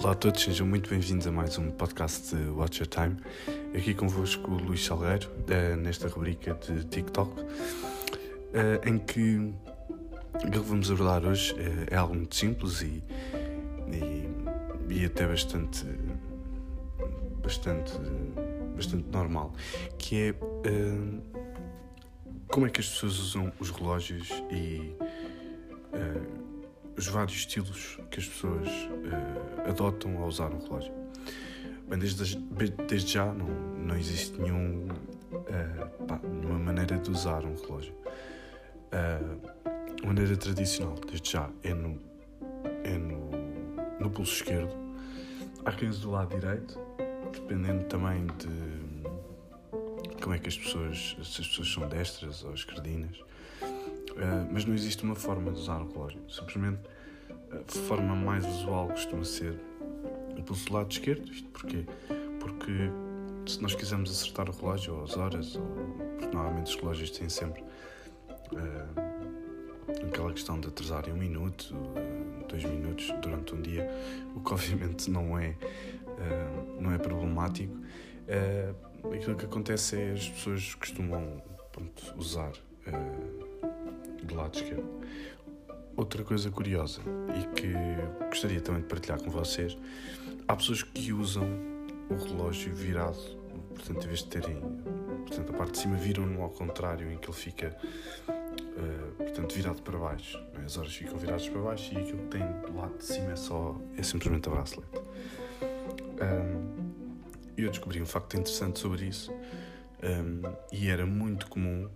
Olá a todos, sejam muito bem-vindos a mais um podcast de Watch Your Time. Aqui convosco o Luís Salgueiro, eh, nesta rubrica de TikTok, eh, em que o que vamos abordar hoje eh, é algo muito simples e, e, e até bastante, bastante, bastante normal, que é como é que as pessoas usam os relógios e os vários estilos que as pessoas uh, adotam ao usar um relógio. Bem, desde, desde já não, não existe nenhum, uh, pá, nenhuma maneira de usar um relógio. Uh, a maneira tradicional, desde já, é no, é no, no pulso esquerdo. Há quem use do lado direito, dependendo também de como é que as pessoas, se as pessoas são destras ou esquerdinas. Uh, mas não existe uma forma de usar o relógio. Simplesmente a forma mais usual costuma ser pelo lado esquerdo. Isto porquê? Porque se nós quisermos acertar o relógio ou as horas, ou, porque normalmente os relógios têm sempre uh, aquela questão de atrasarem um minuto, uh, dois minutos durante um dia, o que obviamente não é, uh, não é problemático. aquilo que acontece é as pessoas costumam pronto, usar do lado esquerdo. Outra coisa curiosa e que gostaria também de partilhar com vocês: há pessoas que usam o relógio virado, portanto, em vez de terem portanto, a parte de cima, viram-no ao contrário, em que ele fica uh, portanto, virado para baixo. As horas ficam viradas para baixo e aquilo que tem do lado de cima é só é simplesmente a bracelete. Um, eu descobri um facto interessante sobre isso um, e era muito comum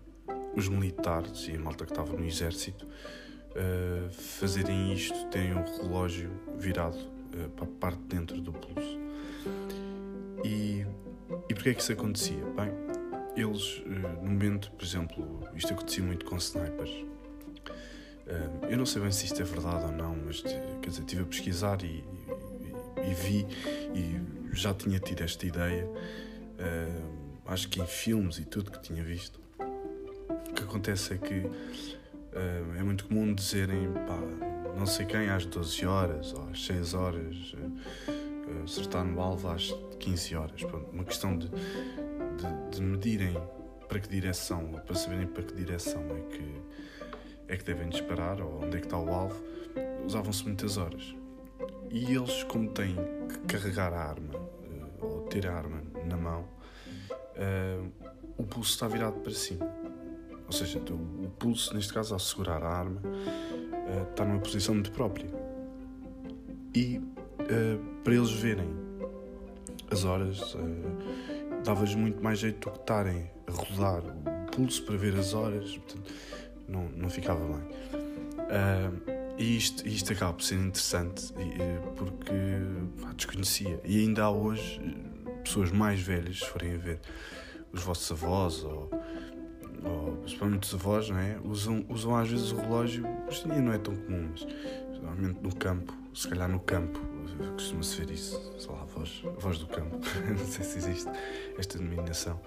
os militares e a malta que estava no exército uh, fazerem isto, terem um relógio virado uh, para a parte de dentro do pulso. E, e porquê é que isso acontecia? Bem, eles, uh, no momento, por exemplo, isto acontecia muito com snipers. eu não sei bem se isto é verdade ou não, mas quer dizer, estive a pesquisar e, e, e vi e já tinha tido esta ideia. acho que em filmes e tudo que tinha visto o que acontece é que uh, é muito comum dizerem pá, não sei quem às 12 horas ou às 6 horas, uh, acertar no alvo às 15 horas. Pronto, uma questão de, de, de, medirem para que direção, ou para saberem para que direção é que, é que devem disparar ou onde é que está o alvo, usavam-se muitas horas. E eles, como têm que carregar a arma uh, ou ter a arma na mão, o pulso está virado para cima. Ou seja, o pulso, neste caso, ao segurar a arma, uh, está numa posição muito própria. E uh, para eles verem as horas, uh, dava-lhes muito mais jeito do que estarem a rodar o pulso para ver as horas, portanto, não, não ficava bem. e isto, isto acaba por ser interessante porque pá, desconhecia. E ainda há hoje pessoas mais velhas, se forem a ver os vossos avós ou ou principalmente os avós, não é? Usam, usam às vezes o relógio, hoje em dia não é tão comum, mas normalmente no campo, se calhar no campo, costuma-se ver isso, sei lá, a voz, do campo, não sei se existe esta denominação.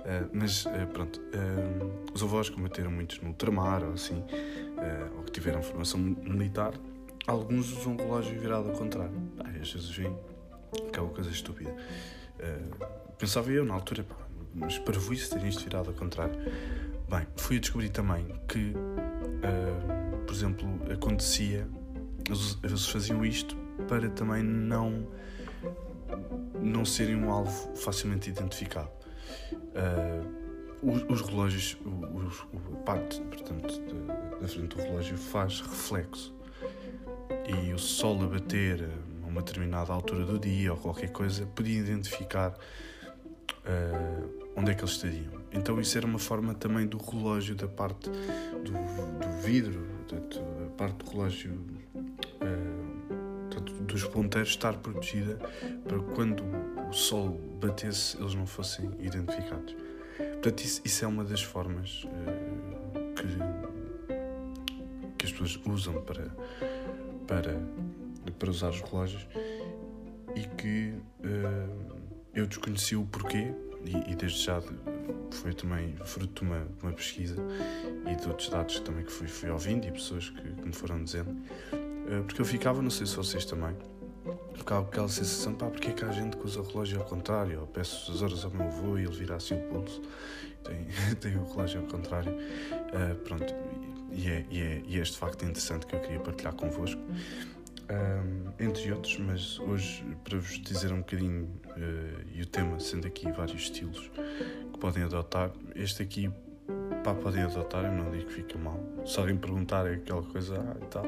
Uh, mas uh, pronto, uh, os avós combateram muitos no ultramar ou assim, ou que tiveram formação militar, alguns usam o relógio virado ao contrário. Às vezes vem aquela coisa estúpida. pensava eu na altura, pá, mas para isso terem isto virado ao contrário. Bem, fui a descobrir também que, uh, por exemplo, acontecia, eles faziam isto para também não, não serem um alvo facilmente identificado. Uh, os, os, relógios, os, a parte portanto, da frente do relógio faz reflexo e o sol a bater a uma determinada altura do dia ou qualquer coisa podia identificar uh, onde é que eles estariam. Então isso era uma forma também do relógio, da parte do, do vidro, da, parte do relógio uh, dos ponteiros estar protegida para quando o sol batesse eles não fossem identificados. Portanto, isso, isso é uma das formas uh, que, que as pessoas usam para, para, para usar os relógios e que uh, eu desconheci o porquê e, e, desde já foi também fruto de uma, uma, pesquisa e de outros dados também que fui, fui ouvindo e pessoas que, que me foram dizendo, uh, porque eu ficava, não sei se vocês também, ficava com aquela sensação, pá, porque é que há gente que usa o relógio ao contrário? Eu peço as horas ao meu avô e ele vira assim o pulso. Tem, tem o relógio ao contrário. Uh, pronto, e é, e, é, e é este facto interessante que eu queria partilhar convosco. Um, entre outros, mas hoje para vos dizer um bocadinho uh, e o tema sendo aqui vários estilos que podem adotar, este aqui pá, podem adotar, eu não digo que fica mal. Se alguém perguntar é aquela coisa ah, e tal,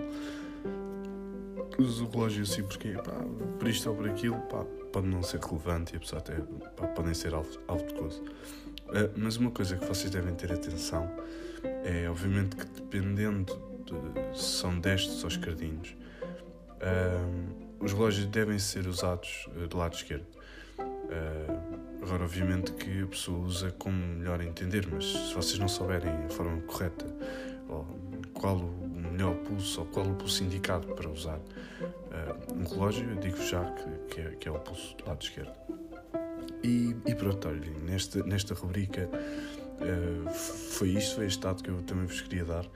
uso o relógio assim porque pá, por isto ou por aquilo, pá, pode não ser relevante e a pessoa até pá, podem ser alvo, de coisa. Uh, mas uma coisa que vocês devem ter atenção é, obviamente, que dependendo de se são destes ou esquerdinhos, os relógios devem ser usados uh, do lado esquerdo. Agora, obviamente, que a pessoa usa como melhor entender, mas se vocês não souberem a forma correta qual o melhor pulso ou qual o pulso indicado para usar uh, um relógio, eu digo já que, que, é, que é o pulso do lado esquerdo. E, e pronto, olha, nesta, nesta rubrica uh, foi isto, foi este dado que eu também vos queria dar.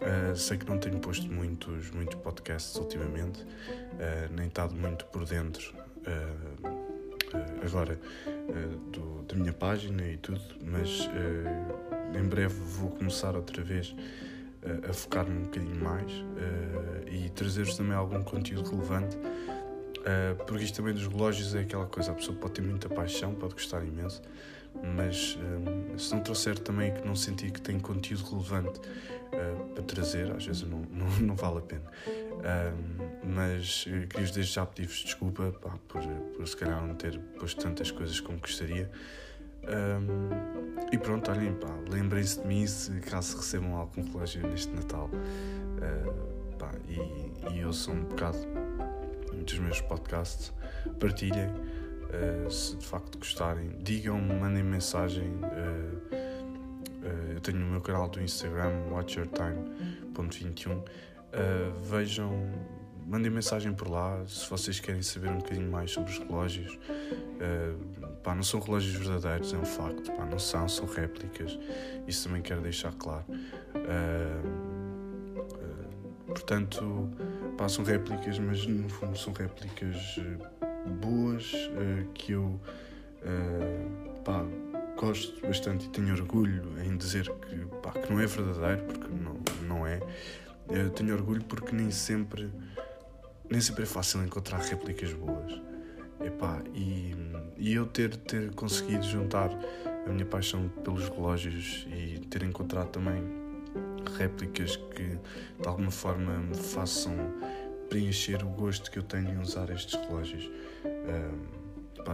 Uh, sei que não tenho posto muitos, muitos podcasts ultimamente, uh, nem estado muito por dentro agora do, da minha página e tudo, mas em breve vou começar outra vez a, focar-me um bocadinho mais e trazer-vos também algum conteúdo relevante Uh, porque isto também dos relógios é aquela coisa, a pessoa pode ter muita paixão, pode gostar imenso, mas um, se não trouxer também que não sentir que tem conteúdo relevante uh, para trazer, às vezes não, não, não vale a pena. Um, mas queria desde já pedir-vos desculpa pá, por, por se calhar não ter posto tantas coisas como gostaria. Um, e pronto, olhem, lembrem-se de mim se caso recebam algum relógio neste Natal. Uh, pá, e, e sou um bocado dos meus podcasts, partilhem. Uh, se de facto gostarem, digam-me, mandem mensagem. Uh, uh, eu tenho o meu canal do Instagram, watchyourtime.21. vejam, mandem mensagem por lá se vocês querem saber um bocadinho mais sobre os relógios. pá, não são relógios verdadeiros, é um facto. Pá, não são, são réplicas. Isso também quero deixar claro. portanto Pá, são réplicas, mas no fundo são réplicas eh, boas uh, que eu uh, pá, gosto bastante e tenho orgulho em dizer que, pá, que não é verdadeiro, porque não, não é. Eu tenho orgulho porque nem sempre, nem sempre é fácil encontrar réplicas boas. Epá, e, e eu ter, ter conseguido juntar a minha paixão pelos relógios e ter encontrado também réplicas que de alguma forma me façam preencher o gosto que eu tenho em usar estes relógios.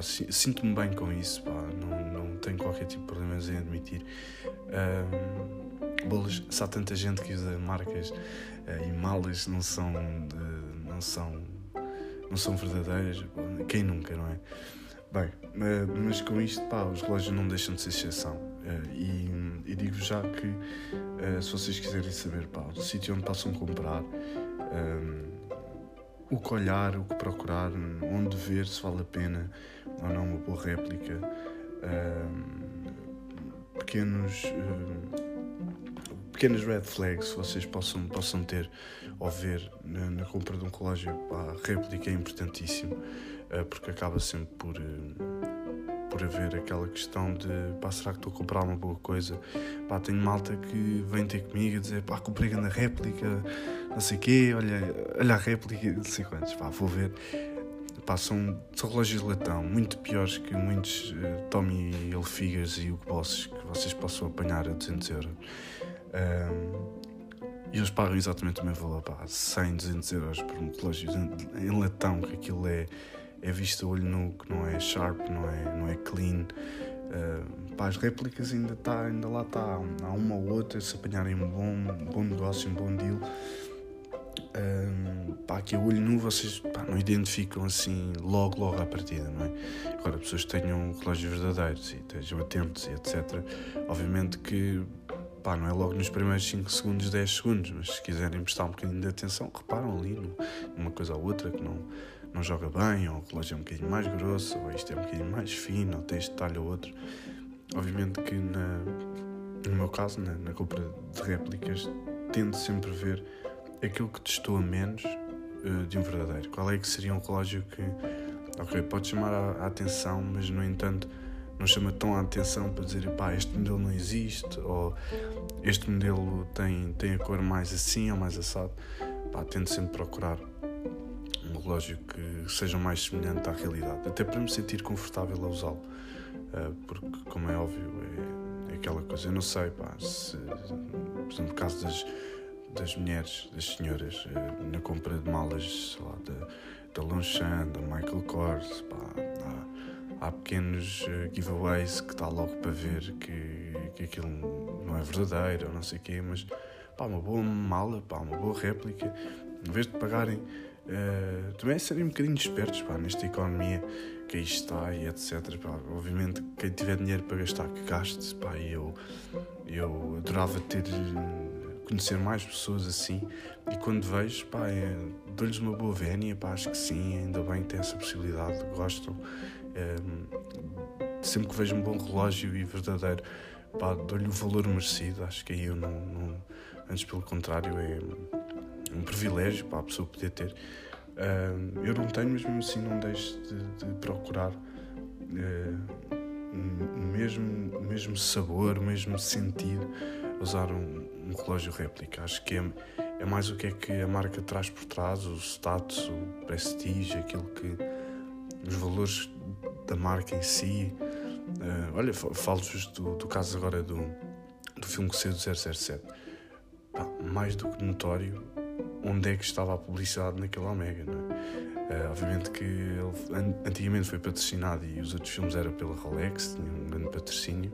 Sinto-me bem com isso, pá, não, não tenho qualquer tipo de problemas em admitir. Um, bolas, se há tanta gente que usa marcas uh, e malas não são, uh, não são, não são verdadeiras, quem nunca, não é? Bem, mas com isto, pá, os relógios não deixam de ser exceção. Uh, e, e digo já que uh, se vocês quiserem saber, pá, o sítio onde possam comprar, um, o que olhar, o que procurar, onde ver se vale a pena ou não uma boa réplica, um, pequenos. Um, pequenas red flags vocês possam, possam ter ao ver na, na compra de um relógio, a réplica é importantíssimo. Eh, porque acaba sempre por, por haver aquela questão de pá, será que estou a comprar uma boa coisa? Pá, tenho malta que vem ter comigo e dizer pá, comprei na réplica, não sei o quê, olha, olha a réplica, não sei quantos, pá, vou ver. Pá, são, são relógios de latão, muito piores que muitos uh, Tommy Hilfigers e Hugo Bosses que vocês possam apanhar a 200 euros. Um, e eles pagam exatamente o mesmo valor, pá, 100, 200 euros por um relógio em latão, que aquilo é é visto a olho nu, que não é sharp, não é, não é clean. Uh, pá, as réplicas ainda, tá, ainda lá está. Há uma ou outra, se apanharem um bom, um bom negócio, um bom deal. Uh, pá, que a olho nu vocês pá, não identificam assim logo, logo à partida, não é? Agora, pessoas que tenham relógios verdadeiros e estejam atentos e etc. Obviamente que pá, não é logo nos primeiros 5 segundos, 10 segundos, mas se quiserem prestar um bocadinho de atenção, reparam ali numa coisa ou outra que não não joga bem, ou o relógio é um bocadinho mais grosso, ou isto é um bocadinho mais fino, ou tem este detalhe ou outro. Obviamente que na, no meu caso, na, na compra de réplicas, tento sempre ver aquilo que testou menos uh, de um verdadeiro? Qual é que seria um relógio que, ok, pode chamar a, a atenção, mas no entanto não chama tão a atenção para dizer, pá, este modelo não existe, ou este modelo tem, tem a cor mais assim ou mais assado. Pá, tento sempre procurar relógio que seja mais semelhante à realidade, até para me sentir confortável a usá-lo. Uh, porque, como é óbvio, é, aquela coisa. Eu não sei, pá, se, por exemplo, no caso das, das mulheres, das senhoras, uh, na compra de malas, sei lá, da, da Longchamp, da Michael Kors, pá, há, há pequenos uh, giveaways que está logo para ver que, que aquilo não é verdadeiro ou não sei o quê, mas pá, uma boa mala, pá, uma boa réplica, em vez de pagarem Uh, também é serem um bocadinho espertos pá, nesta economia que aí está e etc. Pá, obviamente, quem tiver dinheiro para gastar, que gaste. Pá, eu, eu adorava ter conhecer mais pessoas assim e quando vejo, pá, é, dou-lhes uma boa vénia, pá, acho que sim, ainda bem que tem essa possibilidade, gostam. É, sempre que vejo um bom relógio e verdadeiro, dou-lhe o valor merecido, acho que aí eu não, não antes pelo contrário, é um privilégio para a pessoa poder ter. Uh, eu não tenho, mas mesmo assim não deixo de, de procurar uh, o mesmo, mesmo sabor, o mesmo sentido usar um, um, relógio réplica. Acho que é, é mais o que é que a marca traz por trás, o status, o prestígio, aquilo que. os valores da marca em si. Uh, olha, falo justo do, do caso agora do, do filme que saiu do 007. Pá, mais do que notório onde é que estava a publicidade naquele Omega, não é? Uh, obviamente que ele antigamente foi patrocinado e os outros filmes eram pela Rolex, tinha um grande patrocínio,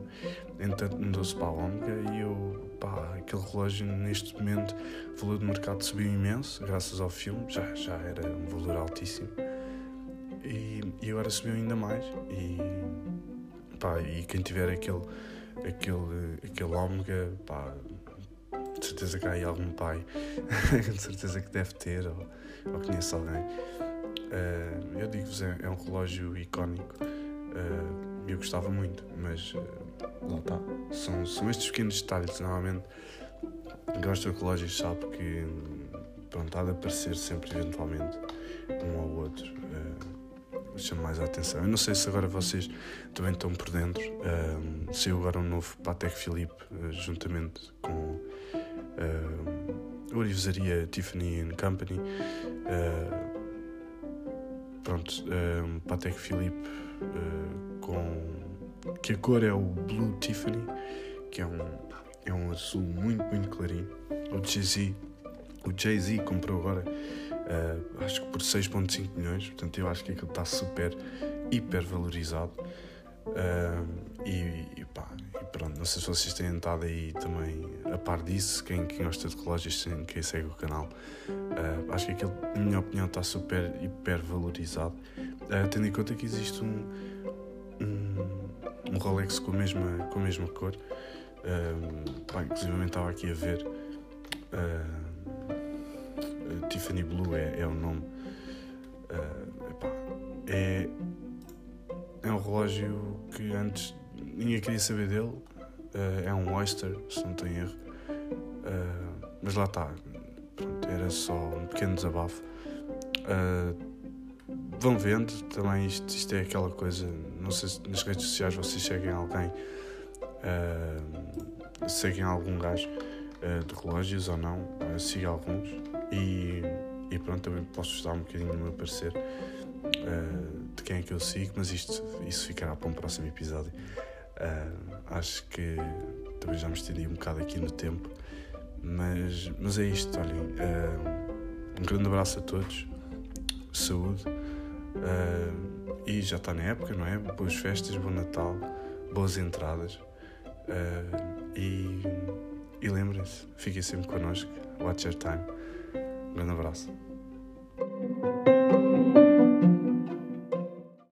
entanto mudou-se para a Omega e eu, pá, aquele relógio neste momento, o valor do mercado subiu imenso, graças ao filme, já, já era um valor altíssimo e, e agora subiu ainda mais e, pá, e quem tiver aquele, aquele, aquele Omega, pá, de certeza que há aí algum pai, de certeza que deve ter, ou, ou conhece alguém. Uh, eu digo-vos, é, é, um relógio icónico. Uh, eu gostava muito, mas uh, lá está. São, são estes pequenos detalhes. Normalmente, gosto de relógios, sabe que pronto, há de aparecer sempre, eventualmente, um ou outro. Uh, chama mais a atenção. Eu não sei se agora vocês também estão por dentro. Uh, saiu agora um novo Patek Philippe, uh, juntamente com uh, orivesaria Tiffany Company. Uh, pronto, um, Patek Philippe uh, com que a cor é o Blue Tiffany, que é um, é um azul muito, muito clarinho. O Jay-Z o Jay-Z comprou agora, uh, acho que por 6,5 milhões, portanto eu acho que aquilo está super, hiper valorizado. Uh, e, e, pá, e pronto, não sei se vocês têm estado aí também a par disso, quem, quem gosta de relógios, quem segue o canal. Uh, acho que aquilo, na minha opinião, está super, hiper valorizado, uh, tendo em conta que existe um, um, um, Rolex com a mesma, com a mesma cor. Uh, pá, inclusive estava aqui a ver. Tiffany Blue é, é o nome. Epá, é é um relógio que antes ninguém queria saber dele. Uh, é um Oyster, se não tenho erro. Uh, mas lá está. era só um pequeno desabafo. Uh, vão vendo também isto, isto é aquela coisa. Não sei se nas redes sociais vocês seguem alguém. seguem algum gajo de relógios ou não. Uh, siga alguns. E, e pronto, também posso dar um bocadinho do meu parecer de quem é que eu sigo, mas isto, isso ficará para um próximo episódio. Uh, acho que também já me estendi um bocado aqui no tempo, mas, mas é isto, olhem. Uh, um grande abraço a todos, saúde, e já está na época, não é? Boas festas, bom Natal, boas entradas. e e lembrem-se, fiquem sempre connosco. Watch your time. Um grande abraço.